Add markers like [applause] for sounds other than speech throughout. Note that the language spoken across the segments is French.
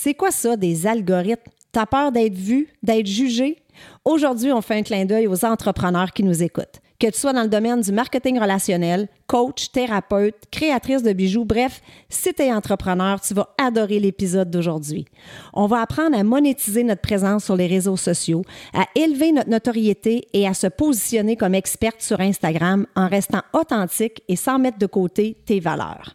C'est quoi ça, des algorithmes? T'as peur d'être vu, d'être jugé? Aujourd'hui, on fait un clin d'œil aux entrepreneurs qui nous écoutent. Que tu sois dans le domaine du marketing relationnel, coach, thérapeute, créatrice de bijoux, bref, si tu es entrepreneur, tu vas adorer l'épisode d'aujourd'hui. On va apprendre à monétiser notre présence sur les réseaux sociaux, à élever notre notoriété et à se positionner comme experte sur Instagram en restant authentique et sans mettre de côté tes valeurs.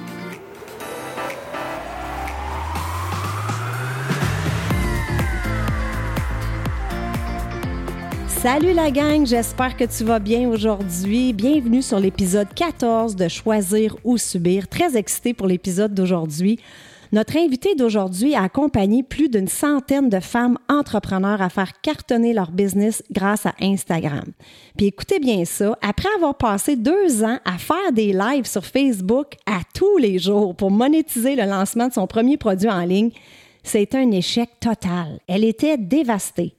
Salut la gang, j'espère que tu vas bien aujourd'hui. Bienvenue sur l'épisode 14 de Choisir ou Subir. Très excité pour l'épisode d'aujourd'hui. Notre invité d'aujourd'hui a accompagné plus d'une centaine de femmes entrepreneurs à faire cartonner leur business grâce à Instagram. Puis écoutez bien ça, après avoir passé deux ans à faire des lives sur Facebook à tous les jours pour monétiser le lancement de son premier produit en ligne, c'est un échec total. Elle était dévastée.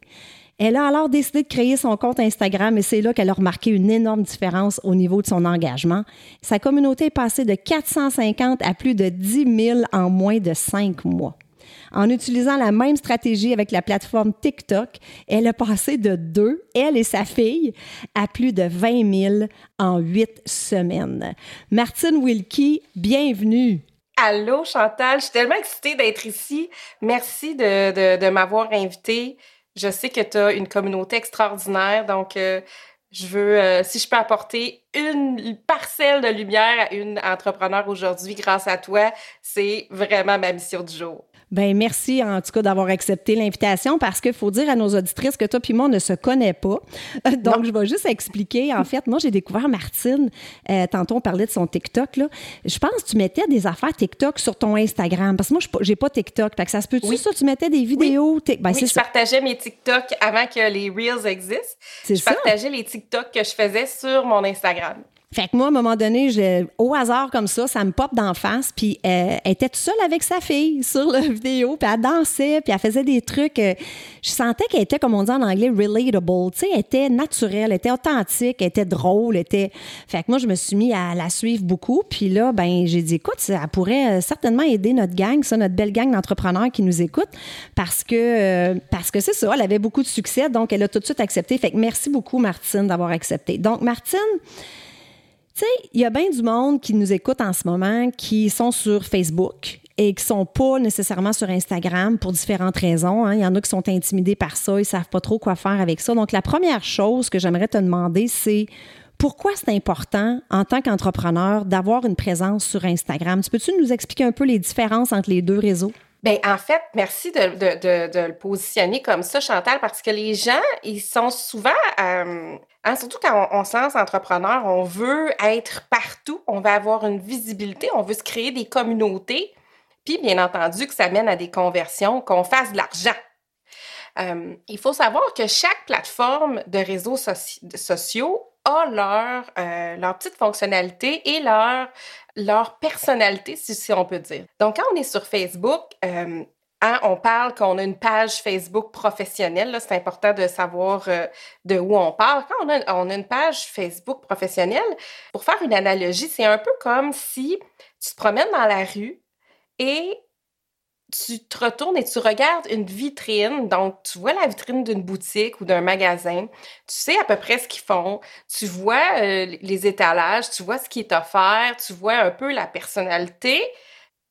Elle a alors décidé de créer son compte Instagram et c'est là qu'elle a remarqué une énorme différence au niveau de son engagement. Sa communauté est passée de 450 à plus de 10 000 en moins de cinq mois. En utilisant la même stratégie avec la plateforme TikTok, elle a passé de deux, elle et sa fille, à plus de 20 000 en huit semaines. Martine Wilkie, bienvenue. Allô Chantal, je suis tellement excitée d'être ici. Merci de m'avoir invitée. Je sais que tu as une communauté extraordinaire, donc euh, je veux, euh, si je peux apporter une parcelle de lumière à une entrepreneur aujourd'hui grâce à toi, c'est vraiment ma mission du jour. Ben merci en tout cas d'avoir accepté l'invitation parce qu'il faut dire à nos auditrices que toi puis moi on ne se connaît pas. [laughs] Donc je vais juste expliquer. En fait, moi j'ai découvert Martine. Euh, tantôt on parlait de son TikTok là. Je pense que tu mettais des affaires TikTok sur ton Instagram parce que moi j'ai pas TikTok. Fait que ça se peut tu ça? Tu mettais des vidéos. Ben, oui, je partageais mes TikTok avant que les reels existent. Je partageais les TikTok que je faisais sur mon Instagram. Fait que moi, à un moment donné, au hasard comme ça, ça me pop d'en face, puis euh, elle était toute seule avec sa fille [laughs] sur la vidéo, puis elle dansait, puis elle faisait des trucs. Euh, je sentais qu'elle était, comme on dit en anglais, relatable. Tu sais, elle était naturelle, elle était authentique, elle était drôle, elle était. Fait que moi, je me suis mis à la suivre beaucoup, puis là, ben, j'ai dit, écoute, ça pourrait euh, certainement aider notre gang, ça, notre belle gang d'entrepreneurs qui nous écoutent, parce que, parce que c'est ça, elle avait beaucoup de succès, donc elle a tout de suite accepté. Fait que merci beaucoup, Martine, d'avoir accepté. Donc, Martine, tu sais, il y a bien du monde qui nous écoute en ce moment qui sont sur Facebook et qui sont pas nécessairement sur Instagram pour différentes raisons. Hein. Il y en a qui sont intimidés par ça, ils savent pas trop quoi faire avec ça. Donc, la première chose que j'aimerais te demander, c'est pourquoi c'est important en tant qu'entrepreneur d'avoir une présence sur Instagram? Tu peux-tu nous expliquer un peu les différences entre les deux réseaux? Ben en fait, merci de, de, de, de, le positionner comme ça, Chantal, parce que les gens, ils sont souvent, euh, hein, surtout quand on, on se lance entrepreneur, on veut être partout, on veut avoir une visibilité, on veut se créer des communautés, puis bien entendu que ça mène à des conversions, qu'on fasse de l'argent. Euh, il faut savoir que chaque plateforme de réseaux sociaux a leur, euh, leur petite fonctionnalité et leur, leur personnalité, si, on peut dire. Donc, quand on est sur Facebook, euh, hein, on parle qu'on a une page Facebook professionnelle. C'est important de savoir euh, de où on parle. Quand on a, on a une page Facebook professionnelle, pour faire une analogie, c'est un peu comme si tu te promènes dans la rue et tu te retournes et tu regardes une vitrine. Donc, tu vois la vitrine d'une boutique ou d'un magasin. Tu sais à peu près ce qu'ils font. Tu vois euh, les étalages, tu vois ce qui est offert, tu vois un peu la personnalité,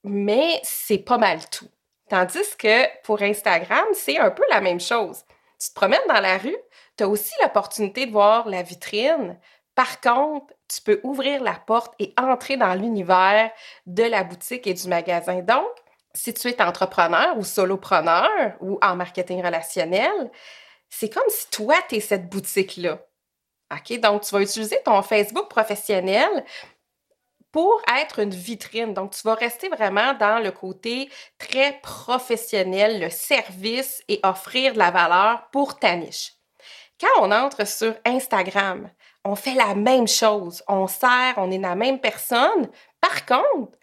mais c'est pas mal tout. Tandis que pour Instagram, c'est un peu la même chose. Tu te promènes dans la rue, tu as aussi l'opportunité de voir la vitrine. Par contre, tu peux ouvrir la porte et entrer dans l'univers de la boutique et du magasin. Donc, si tu es entrepreneur ou solopreneur ou en marketing relationnel, c'est comme si toi, tu es cette boutique-là. OK? Donc, tu vas utiliser ton Facebook professionnel pour être une vitrine. Donc, tu vas rester vraiment dans le côté très professionnel, le service et offrir de la valeur pour ta niche. Quand on entre sur Instagram, on fait la même chose. On sert, on est la même personne. Par contre,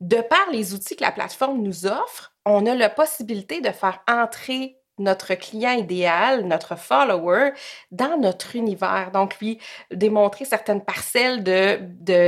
de par les outils que la plateforme nous offre, on a la possibilité de faire entrer notre client idéal, notre follower, dans notre univers. Donc, lui, démontrer certaines parcelles de,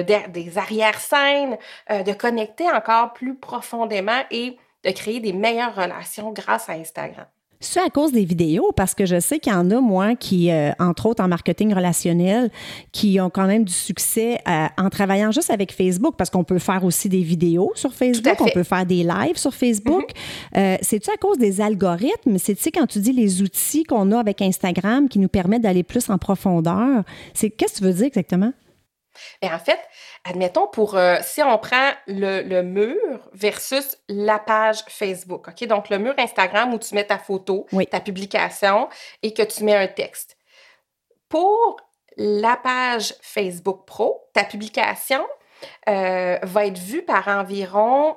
des arrière-scènes, euh, de connecter encore plus profondément et de créer des meilleures relations grâce à Instagram. C'est à cause des vidéos, parce que je sais qu'il y en a, moi, qui, euh, entre autres en marketing relationnel, qui ont quand même du succès euh, en travaillant juste avec Facebook, parce qu'on peut faire aussi des vidéos sur Facebook, on peut faire des lives sur Facebook. Mm-hmm. Euh, c'est-tu à cause des algorithmes? C'est-tu quand tu dis les outils qu'on a avec Instagram qui nous permettent d'aller plus en profondeur? C'est Qu'est-ce que tu veux dire exactement? Et en fait, admettons pour euh, si on prend le, mur versus la page Facebook, OK? Donc le mur Instagram où tu mets ta photo, ta publication et que tu mets un texte. Pour la page Facebook Pro, ta publication euh, va être vue par environ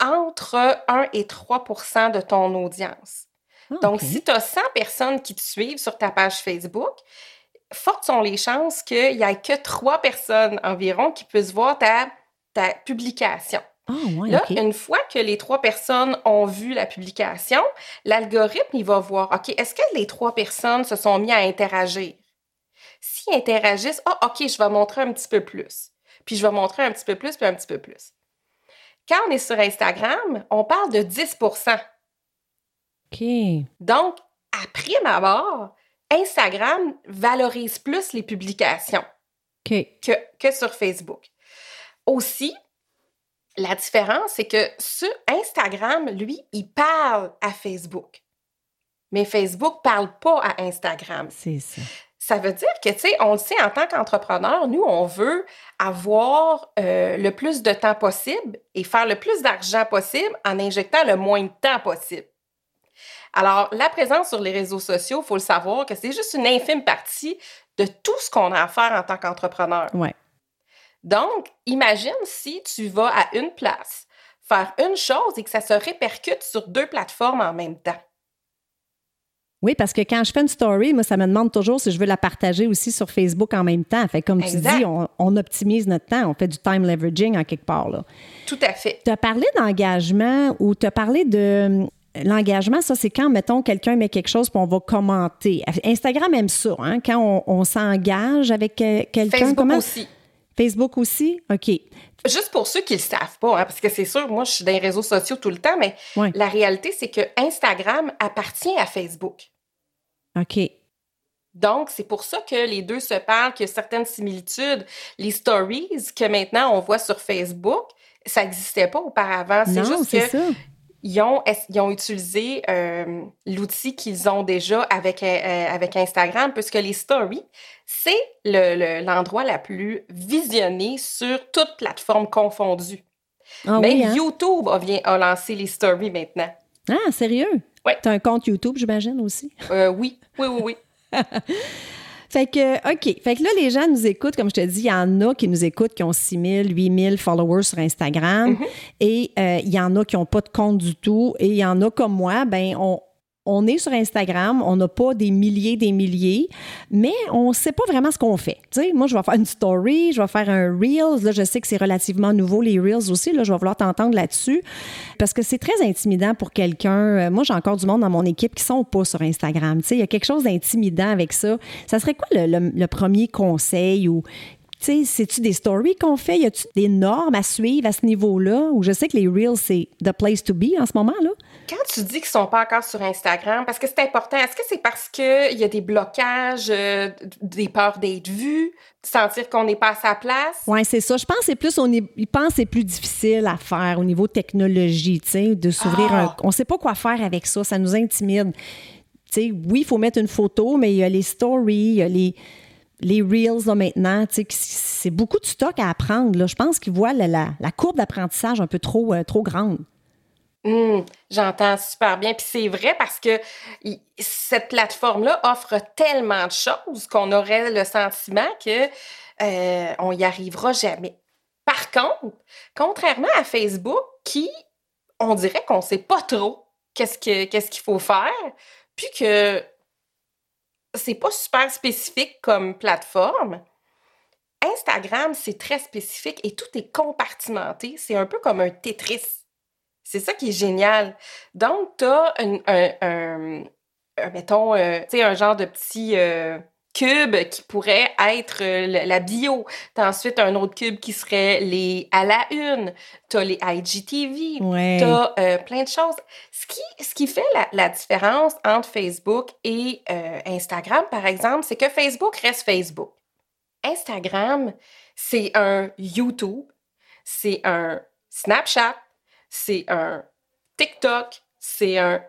entre 1 et 3% de ton audience. Ah, Donc, si tu as 100 personnes qui te suivent sur ta page Facebook, fortes sont les chances qu'il n'y ait que trois personnes environ qui puissent voir ta, ta publication. Ah, là, une fois que les trois personnes ont vu la publication, l'algorithme, il va voir, OK, est-ce que les trois personnes se sont mis à interagir? S'ils interagissent, ah, OK, je vais montrer un petit peu plus. Puis je vais montrer un petit peu plus, puis un petit peu plus. Quand on est sur Instagram, on parle de 10% OK. Donc, après ma barre, Instagram valorise plus les publications que, que sur Facebook. Aussi, la différence, c'est que sur Instagram, lui, il parle à Facebook. Mais Facebook ne parle pas à Instagram. C'est ça. Ça veut dire que, tu sais, on le sait en tant qu'entrepreneur, nous, on veut avoir euh, le plus de temps possible et faire le plus d'argent possible en injectant le moins de temps possible. Alors, la présence sur les réseaux sociaux, il faut le savoir que c'est juste une infime partie de tout ce qu'on a à faire en tant qu'entrepreneur. Ouais. Donc, imagine si tu vas à une place faire une chose et que ça se répercute sur deux plateformes en même temps. Oui, parce que quand je fais une story, moi, ça me demande toujours si je veux la partager aussi sur Facebook en même temps. Fait comme tu dis, on, optimise notre temps, on fait du time leveraging en quelque part. Là. Tout à fait. Tu as parlé d'engagement ou tu as parlé de L'engagement, ça, c'est quand, mettons, quelqu'un met quelque chose puis on va commenter. Instagram aime ça, hein, quand on, s'engage avec quelqu'un. Facebook aussi. Facebook aussi? OK. Juste pour ceux qui ne le savent pas, hein, parce que c'est sûr, moi, je suis dans les réseaux sociaux tout le temps, mais la réalité, c'est que Instagram appartient à Facebook. OK. Donc, c'est pour ça que les deux se parlent, qu'il y a certaines similitudes. Les stories que maintenant on voit sur Facebook, ça n'existait pas auparavant. C'est juste que ça ils ont, ils ont utilisé euh, l'outil qu'ils ont déjà avec, euh, avec Instagram, puisque les stories, c'est l'endroit le, la plus visionné sur toute plateforme confondue. Ah Même hein? YouTube a, vient, a lancé les stories maintenant. Ah, sérieux? Oui. Tu as un compte YouTube, j'imagine, aussi? Euh, oui, oui, oui, oui. [laughs] Fait que, OK. Fait que là, les gens nous écoutent, comme je te dis, il y en a qui nous écoutent qui ont 6 000, 8 000 followers sur Instagram. Mm-hmm. Et euh, il y en a qui n'ont pas de compte du tout. Et il y en a comme moi, ben on, on est sur Instagram, on n'a pas des milliers, des milliers, mais on ne sait pas vraiment ce qu'on fait. Moi, je vais faire une story, je vais faire un Reels. Je sais que c'est relativement nouveau, les Reels aussi. Là, je vais vouloir t'entendre là-dessus parce que c'est très intimidant pour quelqu'un. Euh, moi, j'ai encore du monde dans mon équipe qui sont pas sur Instagram. Il y a quelque chose d'intimidant avec ça. Ça serait quoi le, premier conseil ou sais, c'est-tu des stories qu'on fait? Y a-tu des normes à suivre à ce niveau-là? Ou je sais que les Reels, c'est the place to be en ce moment, là. Quand tu dis qu'ils sont pas encore sur Instagram, parce que c'est important, est-ce que c'est parce qu'il y a des blocages, euh, des peurs d'être vu, sentir qu'on n'est pas à sa place? Oui, c'est ça. Je pense que c'est plus, on est, ils pensent que c'est plus difficile à faire au niveau technologie, tu sais, de s'ouvrir Ah. un. On sait pas quoi faire avec ça, ça nous intimide. Tu sais, oui, il faut mettre une photo, mais il y a les stories, il y a les, les Reels là, maintenant. C'est beaucoup de stock à apprendre. Là. Je pense qu'ils voient la, la- la courbe d'apprentissage un peu trop, euh, trop grande. Hum, J'entends super bien. Puis c'est vrai parce que cette plateforme-là offre tellement de choses qu'on aurait le sentiment que euh, on y arrivera jamais. Par contre, contrairement à Facebook, qui, on dirait qu'on sait pas trop qu'est-ce que qu'est-ce qu'il faut faire, puis que c'est pas super spécifique comme plateforme. Instagram, c'est très spécifique et tout est compartimenté. C'est un peu comme un Tetris. C'est ça qui est génial. Donc, tu as un, un- un- un, mettons, euh, tu sais, un genre de petit euh, cube qui pourrait être euh, la bio. Tu as ensuite un autre cube qui serait les à la une. Tu as les IGTV. Ouais. Tu as plein de choses. Ce qui, ce qui fait la, la différence entre Facebook et euh, Instagram, par exemple, c'est que Facebook reste Facebook. Instagram, c'est un YouTube, c'est un Snapchat, c'est un TikTok, c'est un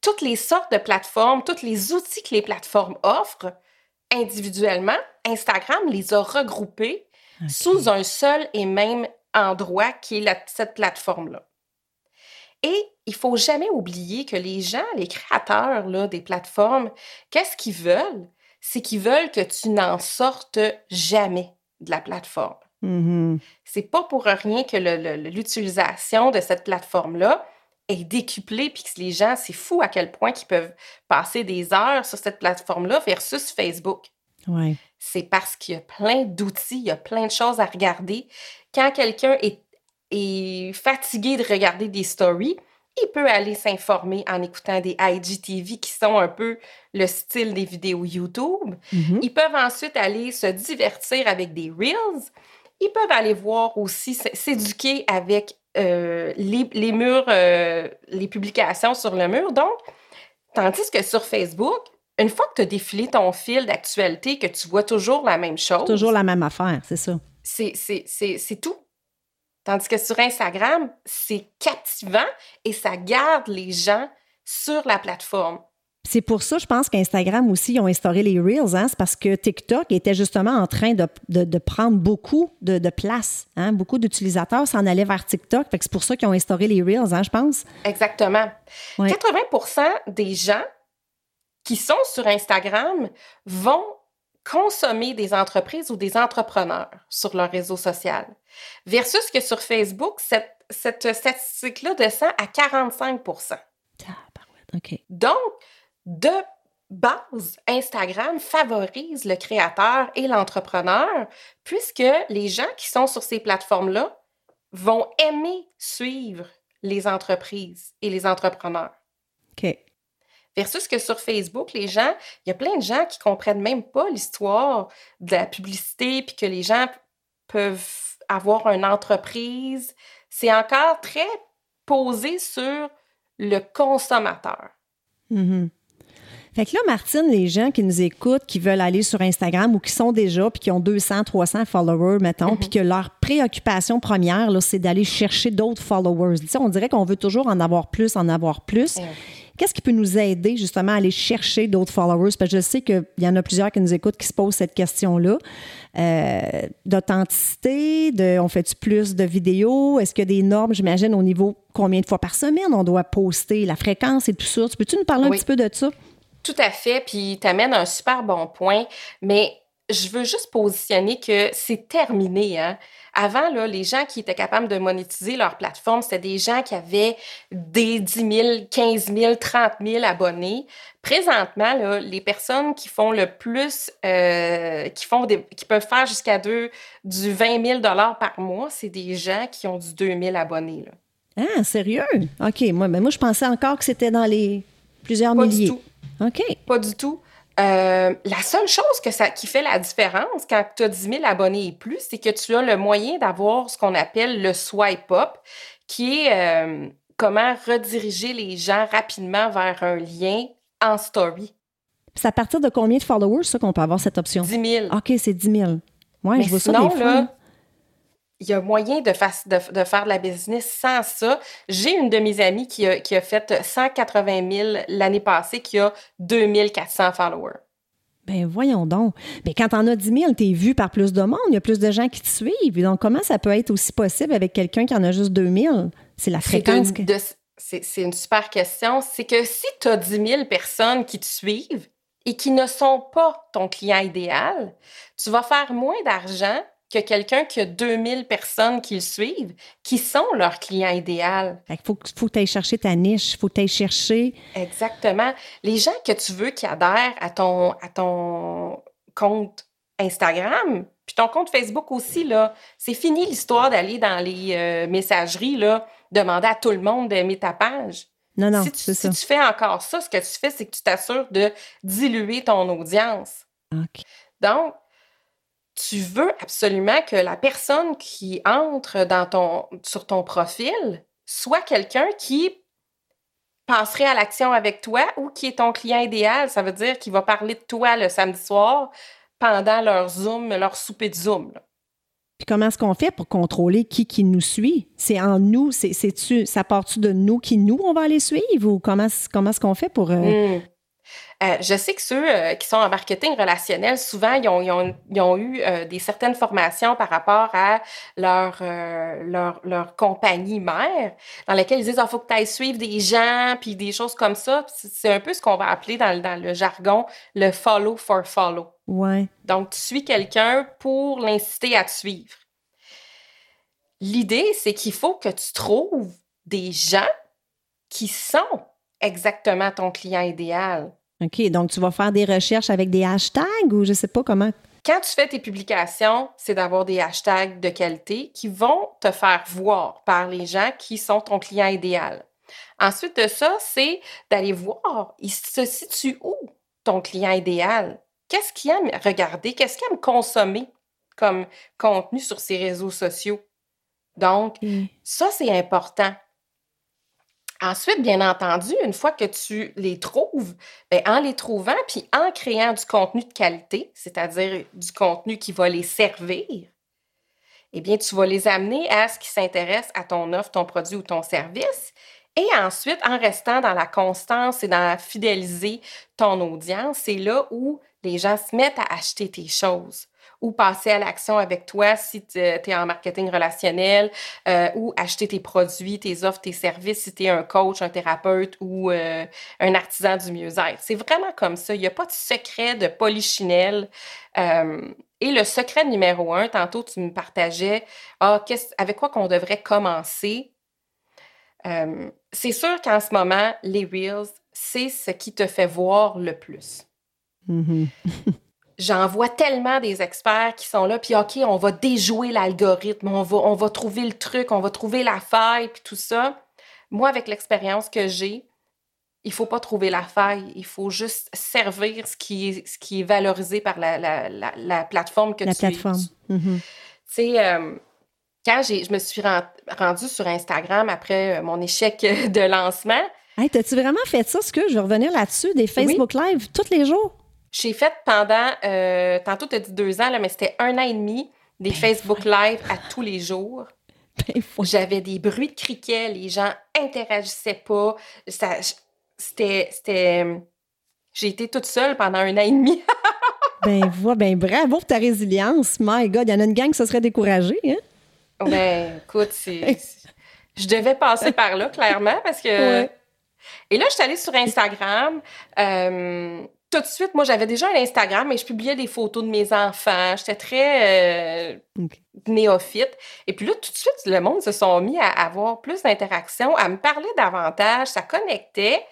toutes les sortes de plateformes, tous les outils que les plateformes offrent individuellement, Instagram les a regroupés sous un seul et même endroit qui est la- cette plateforme-là. Et il faut jamais oublier que les gens, les créateurs là, des plateformes, qu'est-ce qu'ils veulent? C'est qu'ils veulent que tu n'en sortes jamais de la plateforme. Mhm. C'est pas pour rien que l'utilisation de cette plateforme-là est décuplée, puis que les gens, c'est fou à quel point ils peuvent passer des heures sur cette plateforme-là versus Facebook Ouais. c'est parce qu'il y a plein d'outils, il y a plein de choses à regarder. Quand quelqu'un est, est fatigué de regarder des stories, il peut aller s'informer en écoutant des IGTV qui sont un peu le style des vidéos YouTube. Mhm. Ils peuvent ensuite aller se divertir avec des Reels. Ils peuvent aller voir aussi, s'éduquer avec euh, les, les murs, euh, les publications sur le mur. Donc, tandis que sur Facebook, une fois que tu as défilé ton fil d'actualité, que tu vois toujours la même chose, Toujours la même affaire, c'est ça. c'est tout. Tandis que sur Instagram, c'est captivant et ça garde les gens sur la plateforme. C'est pour ça, je pense qu'Instagram aussi, ils ont instauré les Reels. Hein? C'est parce que TikTok était justement en train de, de- de prendre beaucoup de, de place. Hein? Beaucoup d'utilisateurs s'en allaient vers TikTok. Fait que c'est pour ça qu'ils ont instauré les Reels, hein, je pense. Exactement. Ouais. 80% des gens qui sont sur Instagram vont consommer des entreprises ou des entrepreneurs sur leur réseau social. Versus que sur Facebook, cette, cette statistique-là descend à 45 Tabarouette, OK. Donc, de base, Instagram favorise le créateur et l'entrepreneur puisque les gens qui sont sur ces plateformes-là vont aimer suivre les entreprises et les entrepreneurs. OK. Versus que sur Facebook, les gens, il y a plein de gens qui comprennent même pas l'histoire de la publicité, puis que les gens peuvent avoir une entreprise. C'est encore très posé sur le consommateur. Mhm. Fait que là, Martine, les gens qui nous écoutent, qui veulent aller sur Instagram ou qui sont déjà, puis qui ont 200, 300 followers, mettons, puis que leur préoccupation première, c'est d'aller chercher d'autres followers. Tu sais, on dirait qu'on veut toujours en avoir plus, en avoir plus. Qu'est-ce qui peut nous aider justement à aller chercher d'autres followers? Parce que je sais qu'il y en a plusieurs qui nous écoutent qui se posent cette question-là. Euh, D'authenticité, de, on fait-tu plus de vidéos? Est-ce qu'il y a des normes, j'imagine, au niveau combien de fois par semaine on doit poster, la fréquence et tout ça? Tu peux-tu nous parler un petit peu de ça? Tout à fait, puis tu amènes un super bon point, mais je veux juste positionner que c'est terminé. Hein? Avant, là, les gens qui étaient capables de monétiser leur plateforme, c'était des gens qui avaient des 10 000, 15 000, 30 000 abonnés. Présentement, là, les personnes qui font le plus, euh, qui, font des, qui peuvent faire jusqu'à deux, du 20 000 par mois, c'est des gens qui ont du 2 000 abonnés. Là. Ah, sérieux? OK. Moi, ben moi, je pensais encore que c'était dans les plusieurs Pas milliers. du tout. OK. Pas du tout. Euh, la seule chose que ça, qui fait la différence quand tu as 10 000 abonnés et plus, c'est que tu as le moyen d'avoir ce qu'on appelle le swipe up, qui est euh, comment rediriger les gens rapidement vers un lien en story. C'est à partir de combien de followers, ça, qu'on peut avoir cette option? 10 000. OK, c'est 10 000. Oui, je vois sinon, ça des là, il y a moyen de, de, de, faire de la business sans ça. J'ai une de mes amies qui a, qui a fait 180 000 l'année passée, qui a 2400 followers. Ben voyons donc. Mais quand t'en as 10 000, t'es vu par plus de monde, il y a plus de gens qui te suivent. Donc, comment ça peut être aussi possible avec quelqu'un qui en a juste 2 000? C'est la fréquence. C'est une super question. C'est que si tu as 10 000 personnes qui te suivent et qui ne sont pas ton client idéal, tu vas faire moins d'argent que quelqu'un qui a 2000 personnes qui le suivent, qui sont leur client idéal. Il faut, faut que tu ailles chercher ta niche, il faut que tu chercher. Exactement. Les gens que tu veux qui adhèrent à ton, à ton compte Instagram, puis ton compte Facebook aussi, là, c'est fini l'histoire d'aller dans les euh, messageries, là, demander à tout le monde d'aimer ta page. Non, non, si tu, si tu fais encore ça, ce que tu fais, c'est que tu t'assures de diluer ton audience. OK. Donc, tu veux absolument que la personne qui entre dans ton, sur ton profil soit quelqu'un qui passerait à l'action avec toi ou qui est ton client idéal. Ça veut dire qu'il va parler de toi le samedi soir pendant leur Zoom, leur souper de Zoom. Puis comment est-ce qu'on fait pour contrôler qui qui nous suit? C'est en nous, c'est, tu ça part-tu de nous qui nous, on va aller suivre? Ou comment, comment est-ce qu'on fait pour... Euh, mmh. Euh, je sais que ceux euh, qui sont en marketing relationnel, souvent, ils ont, ils ont, ils ont eu euh, des certaines formations par rapport à leur, leur, leur, compagnie mère, dans lesquelles ils disent, il ah, faut que tu ailles suivre des gens, puis des choses comme ça. C'est un peu ce qu'on va appeler dans, dans le jargon le follow for follow. Ouais. Donc, tu suis quelqu'un pour l'inciter à te suivre. L'idée, c'est qu'il faut que tu trouves des gens qui sont exactement ton client idéal. OK, donc tu vas faire des recherches avec des hashtags ou je sais pas comment? Quand tu fais tes publications, c'est d'avoir des hashtags de qualité qui vont te faire voir par les gens qui sont ton client idéal. Ensuite de ça, c'est d'aller voir, il se situe où ton client idéal? Qu'est-ce qu'il aime regarder? Qu'est-ce qu'il aime consommer comme contenu sur ses réseaux sociaux? Donc, ça, c'est important. Ensuite, bien entendu, une fois que tu les trouves, bien, en les trouvant, puis en créant du contenu de qualité, c'est-à-dire du contenu qui va les servir, eh bien, tu vas les amener à ce qui s'intéresse à ton offre, ton produit ou ton service. Et ensuite, en restant dans la constance et dans fidéliser ton audience, c'est là où les gens se mettent à acheter tes choses ou passer à l'action avec toi si tu es en marketing relationnel euh, ou acheter tes produits, tes offres, tes services si tu es un coach, un thérapeute ou euh, un artisan du mieux-être. C'est vraiment comme ça. Il n'y a pas de secret de polichinelle. Euh, et le secret numéro un, tantôt tu me partageais, ah, avec quoi qu'on devrait commencer. c'est sûr qu'en ce moment, les Reels, c'est ce qui te fait voir le plus. Mm-hmm. [laughs] j'en vois tellement des experts qui sont là, puis OK, on va déjouer l'algorithme, on va, on va trouver le truc, on va trouver la faille, puis tout ça. Moi, avec l'expérience que j'ai, il faut pas trouver la faille, il faut juste servir ce qui est, ce qui est valorisé par la, la, la, plateforme que la tu plateforme. Mm-hmm. Tu sais, euh, quand je me suis rendue sur Instagram après euh, mon échec [laughs] de lancement... Hey, T'as-tu vraiment fait ça? Ce que je vais revenir là-dessus, des Facebook Live tous les jours? J'ai fait pendant, euh, tantôt tu as dit deux ans, là, mais c'était un an et demi, des ben Facebook Live à tous les jours. [laughs] Ben J'avais des bruits de criquets, les gens interagissaient pas. C'était. J'ai été toute seule pendant un an et demi. [laughs] ben, vois, ben bravo pour ta résilience. My God, il y en a une gang qui se serait découragée. Hein? Ben, écoute, c'est. [laughs] Je devais passer par là, clairement, parce que. Et là, je suis allée sur Instagram. Euh, tout de suite, moi, j'avais déjà un Instagram et je publiais des photos de mes enfants. J'étais très euh, néophyte. Et puis là, tout de suite, le monde se sont mis à avoir plus d'interactions, à me parler davantage, ça connectait.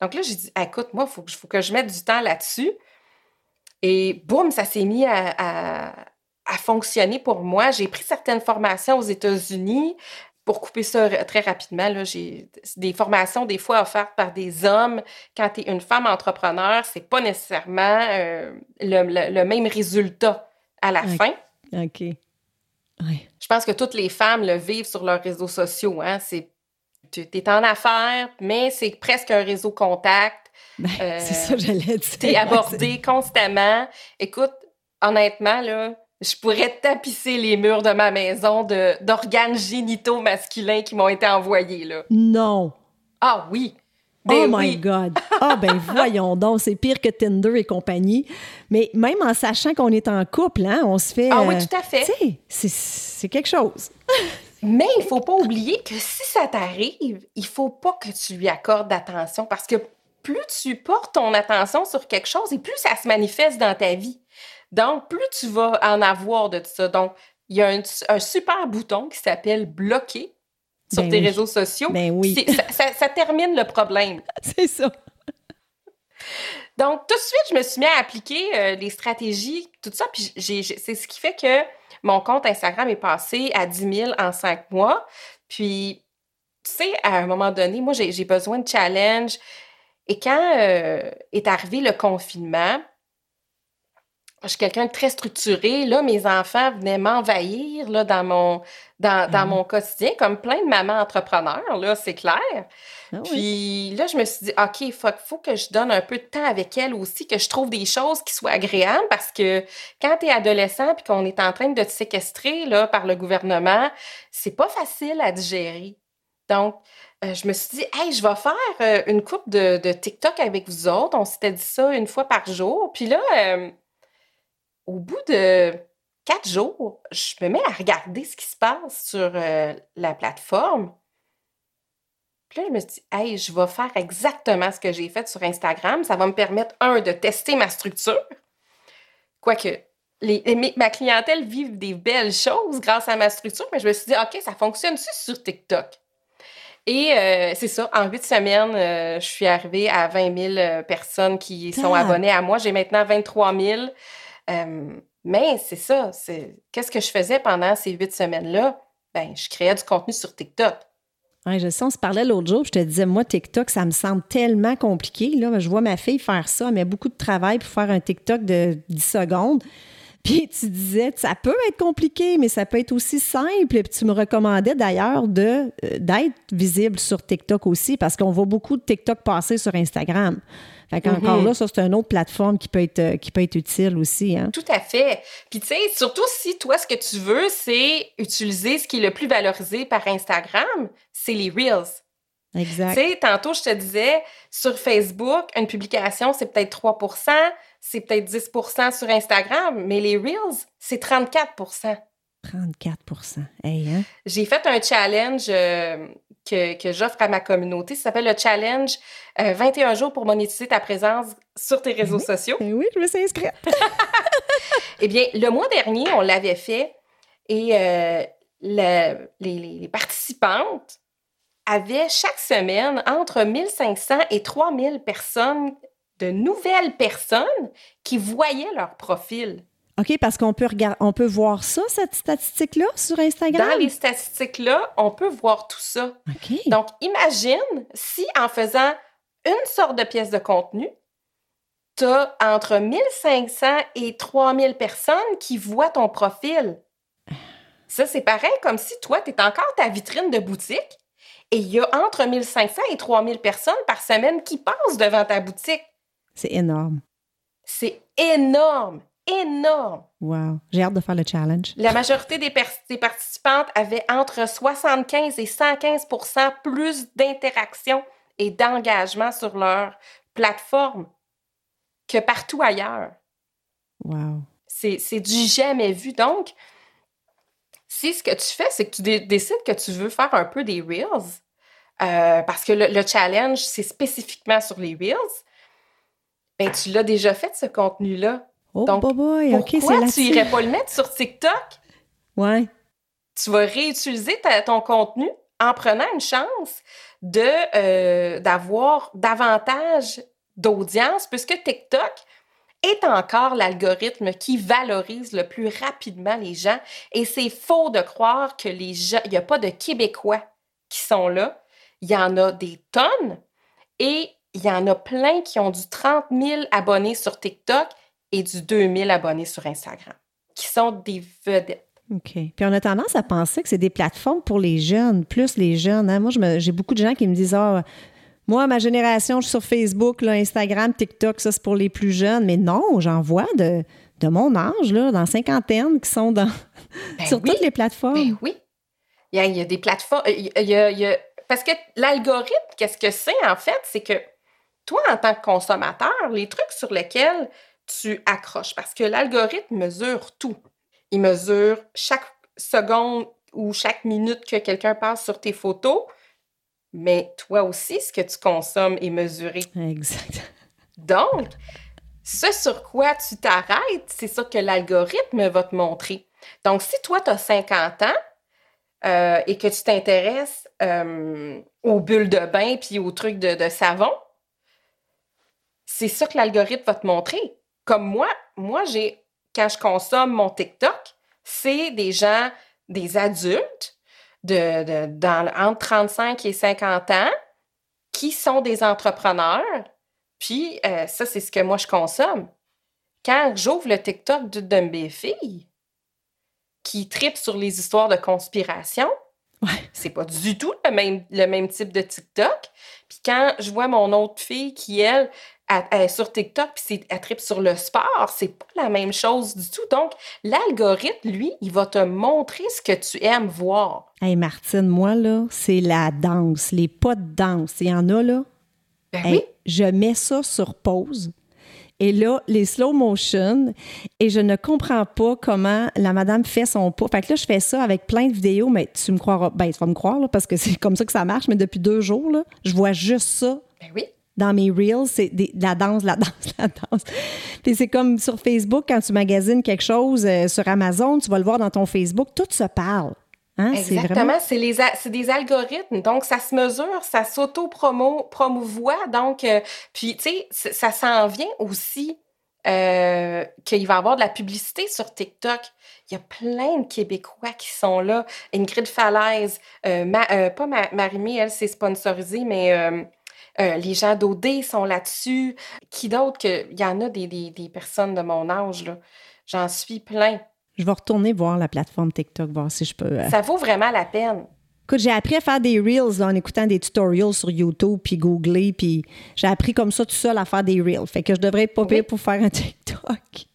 Donc là, j'ai dit, écoute, moi, il faut, faut, que je mette du temps là-dessus. Et boum, ça s'est mis à, à, fonctionner pour moi. J'ai pris certaines formations aux États-Unis pour couper ça très rapidement, j'ai des formations des fois offertes par des hommes. Quand tu es une femme entrepreneur, c'est pas nécessairement euh, le, même résultat à la fin. OK. Je pense que toutes les femmes le vivent sur leurs réseaux sociaux. Hein? C'est, tu es en affaires, mais c'est presque un réseau contact. Ben, c'est ça, j'allais dire. Tu es abordé constamment. Écoute, honnêtement, là, je pourrais tapisser les murs de ma maison de, d'organes génitaux masculins qui m'ont été envoyés. Là. Non. Ah oui. Ben oh my God! [laughs] Ah ben voyons donc, c'est pire que Tinder et compagnie. Mais même en sachant qu'on est en couple, hein, on se fait... Ah oui, tout à fait. C'est, c'est quelque chose. [laughs] Mais il faut pas oublier que si ça t'arrive, il faut pas que tu lui accordes d'attention parce que plus tu portes ton attention sur quelque chose et plus ça se manifeste dans ta vie. Donc, plus tu vas en avoir de tout ça. Donc, il y a un, super bouton qui s'appelle bloquer sur ben tes réseaux sociaux. Ben oui. Ça, termine le problème. [laughs] C'est ça. Donc, tout de suite, je me suis mis à appliquer euh, les stratégies, tout ça. Puis, c'est ce qui fait que mon compte Instagram est passé à 10 000 en cinq mois. Puis, tu sais, à un moment donné, moi, j'ai besoin de challenge. Et quand euh, est arrivé le confinement, je suis quelqu'un de très structuré. Là, mes enfants venaient m'envahir là, dans, mon, dans, dans mmh. mon quotidien, comme plein de mamans entrepreneurs, là, c'est clair. Ah Puis là, je me suis dit, OK, il faut, faut, que je donne un peu de temps avec elles aussi, que je trouve des choses qui soient agréables parce que quand tu es adolescent puis qu'on est en train de te séquestrer là, par le gouvernement, c'est pas facile à digérer. Donc, euh, je me suis dit, hey, je vais faire euh, une coupe de, de, TikTok avec vous autres. On s'était dit ça une fois par jour. Puis là, euh, au bout de quatre jours, je me mets à regarder ce qui se passe sur euh, la plateforme. Puis là, je me suis dit, hey, je vais faire exactement ce que j'ai fait sur Instagram. Ça va me permettre, un, de tester ma structure. Quoique, les, ma clientèle vive des belles choses grâce à ma structure, mais je me suis dit, OK, ça fonctionne-tu sur TikTok? Et euh, c'est ça, en huit semaines, euh, je suis arrivée à 20 000 personnes qui sont abonnées à moi. J'ai maintenant 23 000 mais c'est ça, c'est qu'est-ce que je faisais pendant ces huit semaines-là? Ben, je créais du contenu sur TikTok. Oui, je sais, on se parlait l'autre jour, je te disais, moi, TikTok, ça me semble tellement compliqué. Là. Je vois ma fille faire ça, elle met beaucoup de travail pour faire un TikTok de 10 secondes. [laughs] Puis tu disais, ça peut être compliqué, mais ça peut être aussi simple. Et puis tu me recommandais d'ailleurs euh, d'être visible sur TikTok aussi, parce qu'on voit beaucoup de TikTok passer sur Instagram. Fait qu'encore mm-hmm. là, ça, c'est une autre plateforme qui peut être, euh, qui peut être utile aussi. Hein? Tout à fait. Puis, tu sais, surtout si toi, ce que tu veux, c'est utiliser ce qui est le plus valorisé par Instagram, c'est les Reels. Exact. Tu sais, tantôt, je te disais, sur Facebook, une publication, c'est peut-être 3% c'est peut-être 10% sur Instagram, mais les Reels, c'est 34% 34% hey, hein? J'ai fait un challenge euh, que, que j'offre à ma communauté. Ça s'appelle le challenge 21 euh, jours pour monétiser ta présence sur tes réseaux sociaux. Ben oui, je me suis inscrite. [laughs] eh bien, le mois dernier, on l'avait fait et euh, les, les, participantes avaient chaque semaine entre 1500 et 3000 personnes, de nouvelles personnes qui voyaient leur profil. OK, parce qu'on peut, on peut voir ça, cette statistique-là, sur Instagram? Dans les statistiques-là, on peut voir tout ça. OK. Donc, imagine si en faisant une sorte de pièce de contenu, tu as entre 1500 et 3000 personnes qui voient ton profil. Ça, c'est pareil comme si toi, tu es encore ta vitrine de boutique et il y a entre 1500 et 3000 personnes par semaine qui passent devant ta boutique. C'est énorme. C'est énorme énorme. Wow. J'ai hâte de faire le challenge. La majorité des, participantes avaient entre 75 et 115% plus d'interaction et d'engagement sur leur plateforme que partout ailleurs. Wow. C'est du jamais vu. Donc, si ce que tu fais, c'est que tu décides que tu veux faire un peu des Reels, euh, parce que le, challenge, c'est spécifiquement sur les Reels, ben, tu l'as déjà fait, ce contenu-là. Oh, Donc, boy, pourquoi tu irais pas le mettre sur TikTok? Ouais. Tu vas réutiliser ton contenu en prenant une chance de euh, d'avoir davantage d'audience, puisque TikTok est encore l'algorithme qui valorise le plus rapidement les gens. Et c'est faux de croire que les gens, il n'y a pas de Québécois qui sont là. Il y en a des tonnes et il y en a plein qui ont du 30 000 abonnés sur TikTok et du 2 000 abonnés sur Instagram, qui sont des vedettes. OK. Puis on a tendance à penser que c'est des plateformes pour les jeunes, plus les jeunes. Hein. Moi, j'ai beaucoup de gens qui me disent Ah, moi, ma génération, je suis sur Facebook, là, Instagram, TikTok, ça, c'est pour les plus jeunes. Mais non, j'en vois de, de mon âge, là, dans cinquantaine, qui sont dans, [laughs] ben sur toutes les plateformes. Ben oui. Il y, a, il y, a, des plateformes. Il y a, il y a, parce que l'algorithme, qu'est-ce que c'est, en fait? C'est que toi, en tant que consommateur, les trucs sur lesquels tu accroches, parce que l'algorithme mesure tout. Il mesure chaque seconde ou chaque minute que quelqu'un passe sur tes photos, mais toi aussi, ce que tu consommes est mesuré. Exact. Donc, ce sur quoi tu t'arrêtes, c'est ça que l'algorithme va te montrer. Donc, si toi, tu as 50 ans euh, et que tu t'intéresses euh, aux bulles de bain puis aux trucs de, savon, c'est ça que l'algorithme va te montrer. Comme moi, moi, j'ai, quand je consomme mon TikTok, c'est des gens, des adultes de, dans, entre 35 et 50 ans qui sont des entrepreneurs. Puis, euh, ça, c'est ce que moi, je consomme. Quand j'ouvre le TikTok d'une de mes filles qui tripe sur les histoires de conspiration, c'est pas du tout le même, le même type de TikTok. Puis quand je vois mon autre fille qui, elle, elle, sur TikTok puis elle tripe sur le sport, c'est pas la même chose du tout. Donc, l'algorithme, lui, il va te montrer ce que tu aimes voir. Hey Martine, moi, là, c'est la danse, les pas de danse. Il y en a, là. Ben oui. Je mets ça sur pause. Et là, les slow motion, et je ne comprends pas comment la madame fait son pas. Fait que là, je fais ça avec plein de vidéos, mais tu me croiras, ben, tu vas me croire, là, parce que c'est comme ça que ça marche, mais depuis deux jours, là, je vois juste ça. Ben oui dans mes reels, c'est la danse, la [laughs] danse, la danse. Puis c'est comme sur Facebook, quand tu magasines quelque chose euh, sur Amazon, tu vas le voir dans ton Facebook, tout se parle. Hein? Exactement, c'est des algorithmes, donc ça se mesure, ça s'auto-promouvoit, donc, euh, puis tu sais, ça s'en vient aussi euh, qu'il va y avoir de la publicité sur TikTok. Il y a plein de Québécois qui sont là. Ingrid Falaise, pas Marimé, elle, c'est sponsorisé, mais euh, les gens d'OD sont là-dessus. Qui d'autre que. Il y en a des, des, personnes de mon âge, là. J'en suis plein. Je vais retourner voir la plateforme TikTok, voir si je peux. Euh, Ça vaut vraiment la peine. Écoute, j'ai appris à faire des reels en écoutant des tutorials sur YouTube, puis googler, puis j'ai appris comme ça tout seul à faire des reels. Fait que je devrais être pas pour faire un [laughs] TikTok.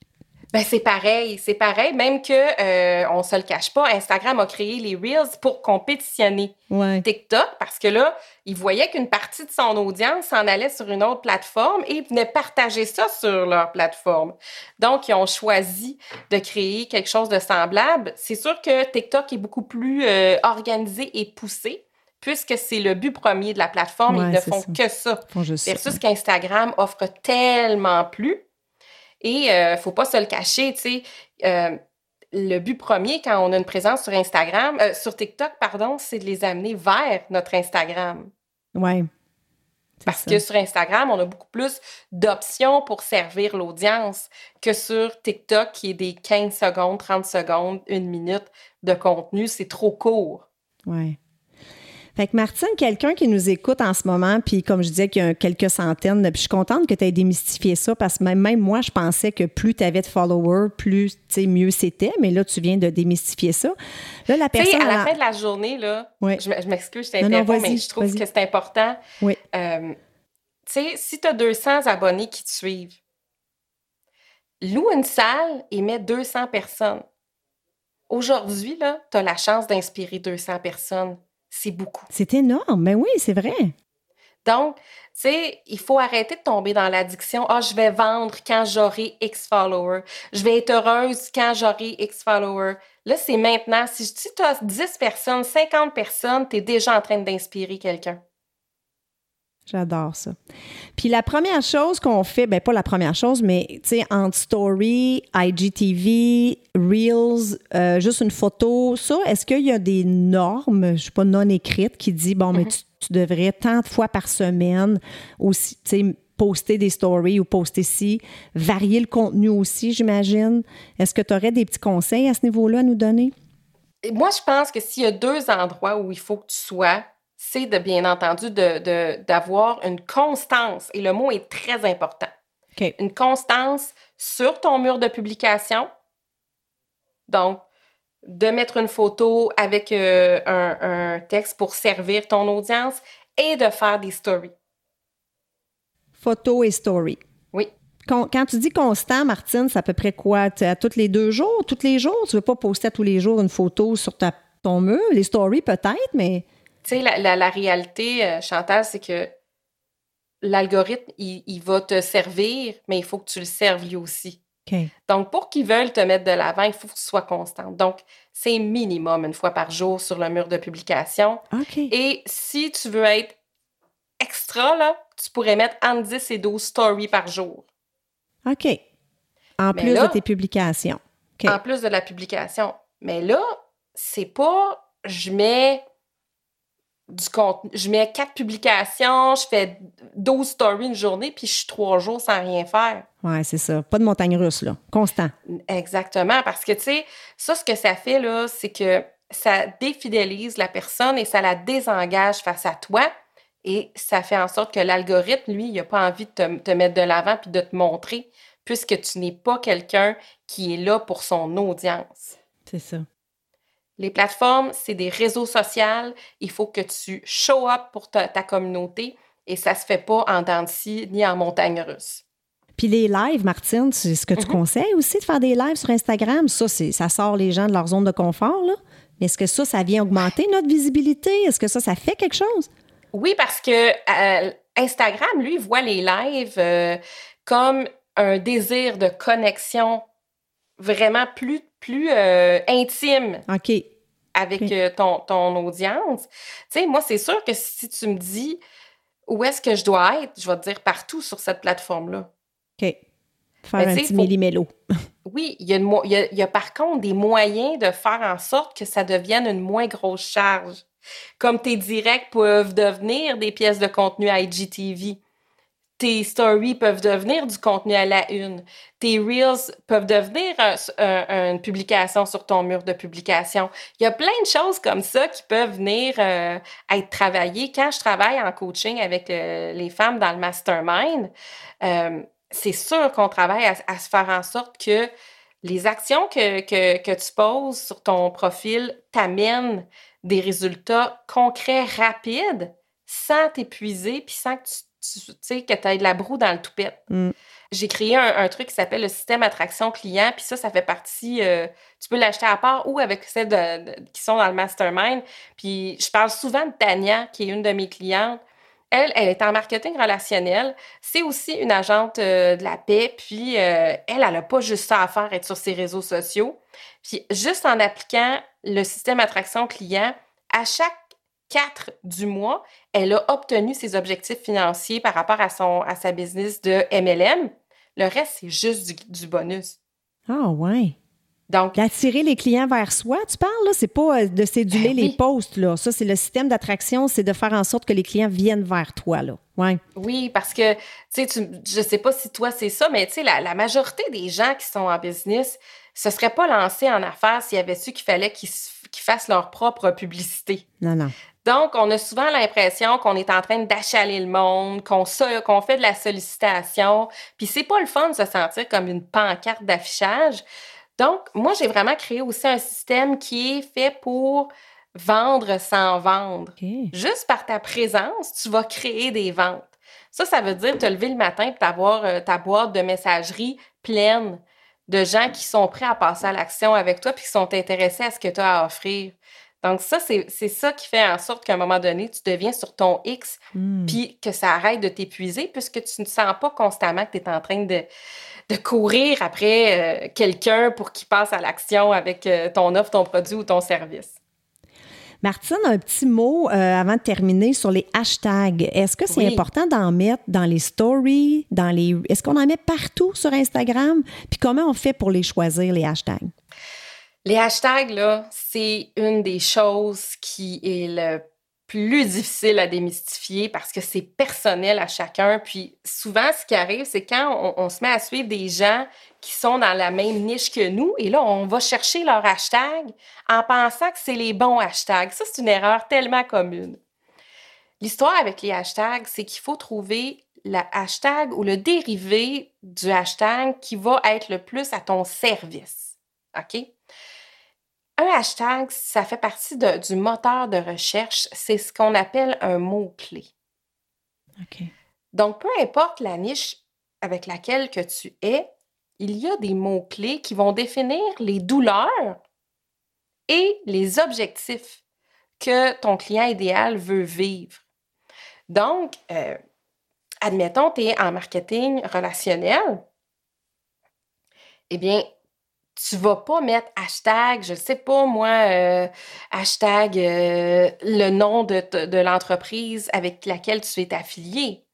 Ben c'est pareil, c'est pareil. Même que euh, on se le cache pas, Instagram a créé les Reels pour compétitionner TikTok parce que là, ils voyaient qu'une partie de son audience s'en allait sur une autre plateforme et ils venaient partager ça sur leur plateforme. Donc, ils ont choisi de créer quelque chose de semblable. C'est sûr que TikTok est beaucoup plus euh, organisé et poussé puisque c'est le but premier de la plateforme, ils ne font que ça. Versus qu'Instagram offre tellement plus. Et ne euh, faut pas se le cacher, tu sais. Euh, le but premier quand on a une présence sur Instagram, euh, sur TikTok, pardon, c'est de les amener vers notre Instagram. Oui. Parce que sur Instagram, on a beaucoup plus d'options pour servir l'audience que sur TikTok, qui est des 15 secondes, 30 secondes, une minute de contenu. C'est trop court. Oui. Fait que Martine, quelqu'un qui nous écoute en ce moment, puis comme je disais qu'il y a quelques centaines, puis je suis contente que tu aies démystifié ça parce que même, même moi, je pensais que plus tu avais de followers, plus mieux c'était, mais là, tu viens de démystifier ça. Là, la personne. à la fin de la journée, là, je, m'excuse, je t'interromps, mais je trouve que c'est important. Oui. Euh, tu sais, si tu as 200 abonnés qui te suivent, loue une salle et mets 200 personnes. Aujourd'hui, tu as la chance d'inspirer 200 personnes c'est beaucoup. C'est énorme, mais oui, c'est vrai. Donc, tu sais, il faut arrêter de tomber dans l'addiction. Ah, je vais vendre quand j'aurai X followers. Je vais être heureuse quand j'aurai X followers. Là, c'est maintenant. Si tu as 10 personnes, 50 personnes, tu es déjà en train d'inspirer quelqu'un. J'adore ça. Puis la première chose qu'on fait, ben pas la première chose, mais tu sais, en story, IGTV, Reels, euh, juste une photo, ça, est-ce qu'il y a des normes, je sais pas, non écrites qui disent, bon, mais mm-hmm. tu, devrais tant de fois par semaine aussi, tu sais, poster des stories ou poster ci, varier le contenu aussi, j'imagine? Est-ce que tu aurais des petits conseils à ce niveau-là à nous donner? Moi, je pense que s'il y a deux endroits où il faut que tu sois, c'est de bien entendu d'avoir de, une constance. Et le mot est très important. Une constance sur ton mur de publication. Donc, de mettre une photo avec euh, un, texte pour servir ton audience et de faire des stories. Photo et story. Oui. Quand, tu dis constant, Martine, c'est à peu près quoi? À tous les deux jours, tous les jours? Tu ne veux pas poster à tous les jours une photo sur ta, ton mur? Les stories peut-être, mais... Tu sais, la, réalité, euh, Chantal, c'est que l'algorithme, il, va te servir, mais il faut que tu le serves lui aussi. Donc, pour qu'ils veulent te mettre de l'avant, il faut que tu sois constante. Donc, c'est minimum une fois par jour sur le mur de publication. Et si tu veux être extra, là, tu pourrais mettre entre 10 et 12 stories par jour. OK. En plus de tes publications. En plus de la publication. Mais là, c'est pas je mets du contenu. Je mets quatre publications, je fais 12 stories une journée, puis je suis trois jours sans rien faire. Oui, c'est ça. Pas de montagne russe, là. Constant. Exactement. Parce que, tu sais, ça, ce que ça fait, là, c'est que ça défidélise la personne et ça la désengage face à toi. Et ça fait en sorte que l'algorithme, lui, il n'a pas envie de te, te mettre de l'avant puis de te montrer, puisque tu n'es pas quelqu'un qui est là pour son audience. C'est ça. Les plateformes, c'est des réseaux sociaux. Il faut que tu show up pour ta, communauté et ça se fait pas en dents ni en montagne russe. Puis les lives, Martine, c'est ce que tu mhm. conseilles aussi de faire des lives sur Instagram? Ça, ça sort les gens de leur zone de confort, là. Mais est-ce que ça, ça vient augmenter notre visibilité? Est-ce que ça, ça fait quelque chose? Oui, parce que euh, Instagram, lui, voit les lives euh, comme un désir de connexion vraiment plus plus euh, intime avec euh, ton, ton audience. Tu sais, moi, c'est sûr que si tu me dis où est-ce que je dois être, je vais te dire partout sur cette plateforme-là. OK. Faire un petit faut... [laughs] Oui, il y, a il, y a, par contre des moyens de faire en sorte que ça devienne une moins grosse charge. Comme tes directs peuvent devenir des pièces de contenu IGTV tes stories peuvent devenir du contenu à la une. Tes reels peuvent devenir une publication sur ton mur de publication. Il y a plein de choses comme ça qui peuvent venir euh, être travaillées. Quand je travaille en coaching avec euh, les femmes dans le mastermind, euh, c'est sûr qu'on travaille à, se faire en sorte que les actions que, que, que tu poses sur ton profil t'amènent des résultats concrets, rapides, sans t'épuiser, puis sans que tu tu sais, que tu as de la broue dans le toupette. Mm. J'ai créé un, truc qui s'appelle le système attraction client, puis ça, ça fait partie, euh, tu peux l'acheter à part ou avec celles qui sont dans le mastermind. Puis je parle souvent de Tania, qui est une de mes clientes. Elle, elle est en marketing relationnel. C'est aussi une agente euh, de la paix. Puis euh, elle, elle n'a pas juste ça à faire, être sur ses réseaux sociaux. Puis juste en appliquant le système attraction client, à chaque 4 du mois, elle a obtenu ses objectifs financiers par rapport à, son, à sa business de MLM. Le reste, c'est juste du, bonus. Ah, ouais. Donc, attirer les clients vers soi, tu parles, là, c'est pas euh, de céduler ben les postes, là. Ça, c'est le système d'attraction, c'est de faire en sorte que les clients viennent vers toi, là. Ouais. Oui, parce que, tu sais, je sais pas si toi c'est ça, mais tu sais, la, majorité des gens qui sont en business se seraient pas lancés en affaires s'il y avait su qu'il fallait qu'ils fassent leur propre publicité. Non, non. Donc, on a souvent l'impression qu'on est en train d'achaler le monde, qu'on fait de la sollicitation, puis c'est pas le fun de se sentir comme une pancarte d'affichage. Donc, moi, j'ai vraiment créé aussi un système qui est fait pour vendre sans vendre. Juste par ta présence, tu vas créer des ventes. Ça, ça veut dire te lever le matin et avoir euh, ta boîte de messagerie pleine de gens qui sont prêts à passer à l'action avec toi puis qui sont intéressés à ce que tu as à offrir. Donc, ça, c'est ça qui fait en sorte qu'à un moment donné, tu deviens sur ton X, hmm. puis que ça arrête de t'épuiser, puisque tu ne sens pas constamment que tu es en train de, de courir après euh, quelqu'un pour qu'il passe à l'action avec euh, ton offre, ton produit ou ton service. Martine, un petit mot euh, avant de terminer sur les hashtags. Est-ce que c'est important d'en mettre dans les stories, dans les. Est-ce qu'on en met partout sur Instagram? Puis comment on fait pour les choisir, les hashtags? Les hashtags, là, c'est une des choses qui est le plus difficile à démystifier parce que c'est personnel à chacun. Puis souvent, ce qui arrive, c'est quand on, se met à suivre des gens qui sont dans la même niche que nous, et là, on va chercher leur hashtag en pensant que c'est les bons hashtags. Ça, c'est une erreur tellement commune. L'histoire avec les hashtags, c'est qu'il faut trouver le hashtag ou le dérivé du hashtag qui va être le plus à ton service. OK? Un hashtag, ça fait partie du moteur de recherche. C'est ce qu'on appelle un mot-clé. OK. Donc, peu importe la niche avec laquelle que tu es, il y a des mots-clés qui vont définir les douleurs et les objectifs que ton client idéal veut vivre. Donc, euh, admettons, tu es en marketing relationnel, eh bien, tu vas pas mettre hashtag, je sais pas moi, euh, hashtag euh, le nom de, de l'entreprise avec laquelle tu es affilié.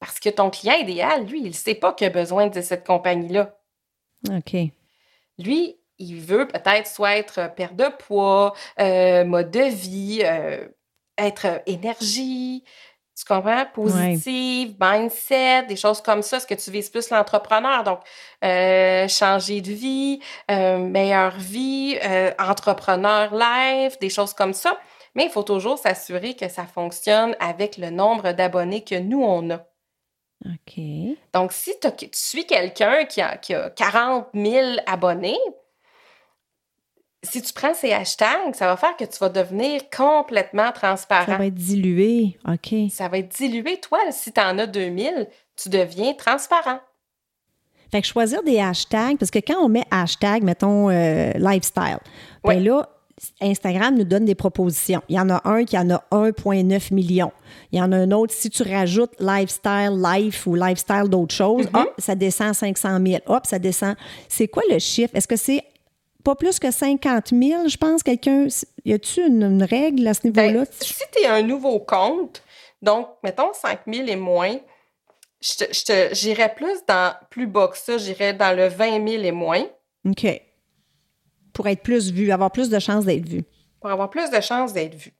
Parce que ton client idéal, lui, il ne sait pas qu'il a besoin de cette compagnie-là. OK. Lui, il veut peut-être soit être perte de poids, euh, mode de vie, être énergie, tu comprends? Positive, mindset, des choses comme ça. Est-ce que tu vises plus l'entrepreneur? Donc, euh, changer de vie, euh, meilleure vie, euh, entrepreneur live, des choses comme ça. Mais il faut toujours s'assurer que ça fonctionne avec le nombre d'abonnés que nous, on a. OK. Donc, si tu suis quelqu'un qui a, qui a 40 000 abonnés, si tu prends ces hashtags, ça va faire que tu vas devenir complètement transparent. Ça va être dilué, OK. Ça va être dilué. Toi, si tu en as 2000, tu deviens transparent. Fait que choisir des hashtags, parce que quand on met hashtag, mettons euh, lifestyle, bien là, Instagram nous donne des propositions. Il y en a un qui en a 1,9 million. Il y en a un autre, si tu rajoutes lifestyle, life ou lifestyle d'autres choses, mm-hmm. hop, ça descend à 500 000. Hop, ça descend. C'est quoi le chiffre? Est-ce que c'est pas plus que 50 000, je pense. Quelqu'un, y a-tu une, règle à ce ben, niveau-là? si tu es un nouveau compte, donc, mettons 5 000 et moins, j'irais plus dans plus bas que ça, j'irais dans le 20 000 et moins. OK. Pour être plus vu, avoir plus de chances d'être vu. Pour avoir plus de chances d'être vu.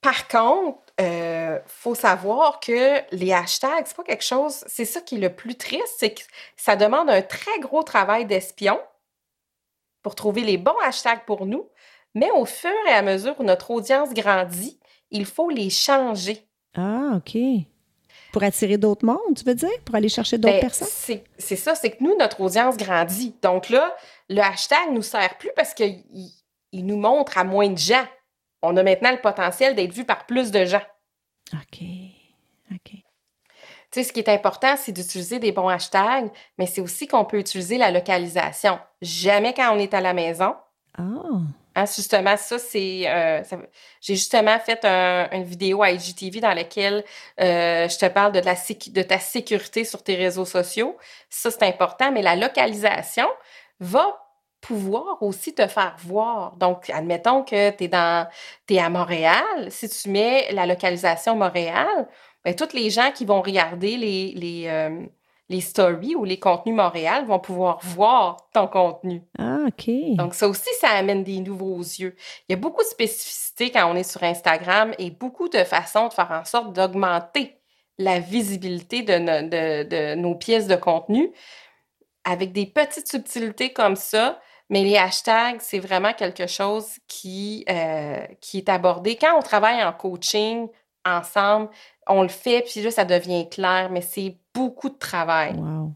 Par contre, il euh, faut savoir que les hashtags, c'est pas quelque chose, c'est ça qui est le plus triste, c'est que ça demande un très gros travail d'espion pour trouver les bons hashtags pour nous, mais au fur et à mesure où notre audience grandit, il faut les changer. Ah, OK. Pour attirer d'autres mondes, tu veux dire? Pour aller chercher d'autres ben, personnes? C'est ça, c'est que nous, notre audience grandit. Donc là, le hashtag ne nous sert plus parce qu'il il nous montre à moins de gens. On a maintenant le potentiel d'être vu par plus de gens. OK. OK. Tu sais, ce qui est important, c'est d'utiliser des bons hashtags, mais c'est aussi qu'on peut utiliser la localisation. Jamais quand on est à la maison. Oh. Hein, justement, ça, c'est. Euh, j'ai justement fait une vidéo à IGTV dans laquelle euh, je te parle de, la de ta sécurité sur tes réseaux sociaux. Ça, c'est important, mais la localisation va pouvoir aussi te faire voir. Donc, admettons que tu es, dans, es à Montréal. Si tu mets la localisation Montréal, bien, toutes les gens qui vont regarder les, les, euh, les stories ou les contenus Montréal vont pouvoir voir ton contenu. Ah, OK. Donc, ça aussi, ça amène des nouveaux yeux. Il y a beaucoup de spécificités quand on est sur Instagram et beaucoup de façons de faire en sorte d'augmenter la visibilité de, de, de, nos pièces de contenu avec des petites subtilités comme ça. Mais les hashtags, c'est vraiment quelque chose qui, euh, qui est abordé. Quand on travaille en coaching ensemble, on le fait, puis là, ça devient clair, mais c'est beaucoup de travail. Wow.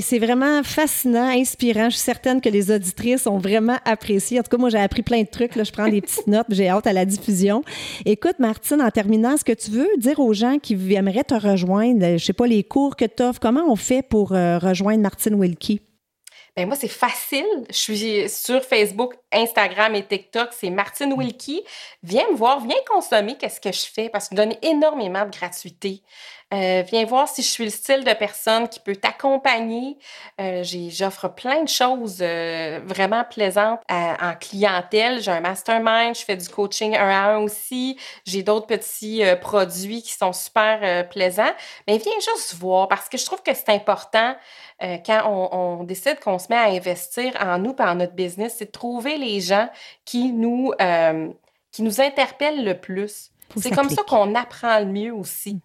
c'est vraiment fascinant, inspirant. Je suis certaine que les auditrices ont vraiment apprécié. En tout cas, moi, j'ai appris plein de trucs. Là. Je prends des petites notes. J'ai hâte à la diffusion. Écoute, Martine, en terminant, est-ce que tu veux dire aux gens qui aimeraient te rejoindre, je ne sais pas, les cours que tu offres, comment on fait pour euh, rejoindre Martine Wilkie? Ben moi, c'est facile. Je suis sur Facebook, Instagram et TikTok. C'est Martine Wilkie. Viens me voir, viens consommer qu'est-ce que je fais parce que je donne énormément de gratuité. Euh, viens voir si je suis le style de personne qui peut t'accompagner. Euh, j'offre plein de choses euh, vraiment plaisantes en clientèle. J'ai un mastermind, je fais du coaching un à un aussi. J'ai d'autres petits produits qui sont super plaisants. Mais viens juste voir parce que je trouve que c'est important quand on, décide qu'on se met à investir en nous et en notre business, c'est de trouver les gens qui nous qui nous interpellent le plus. C'est comme ça qu'on apprend le mieux aussi.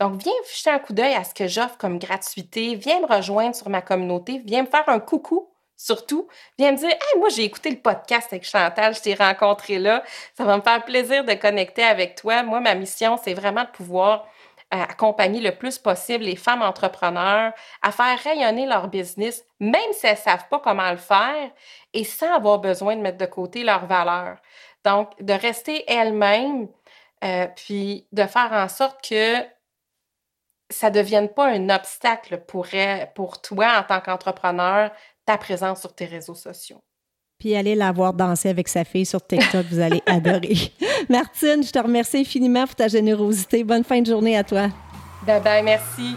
Donc, viens jeter un coup d'œil à ce que j'offre comme gratuité. Viens me rejoindre sur ma communauté. Viens me faire un coucou surtout. Viens me dire, hey, moi, j'ai écouté le podcast avec Chantal, je t'ai rencontré là. Ça va me faire plaisir de connecter avec toi. Moi, ma mission, c'est vraiment de pouvoir euh, accompagner le plus possible les femmes entrepreneurs à faire rayonner leur business, même si elles ne savent pas comment le faire et sans avoir besoin de mettre de côté leurs valeurs. Donc, de rester elles-mêmes, euh, puis de faire en sorte que ça ne devienne pas un obstacle pour, pour toi en tant qu'entrepreneur, ta présence sur tes réseaux sociaux. Puis allez la voir danser avec sa fille sur TikTok, vous allez [laughs] adorer. Martine, je te remercie infiniment pour ta générosité. Bonne fin de journée à toi. Bye bye, merci.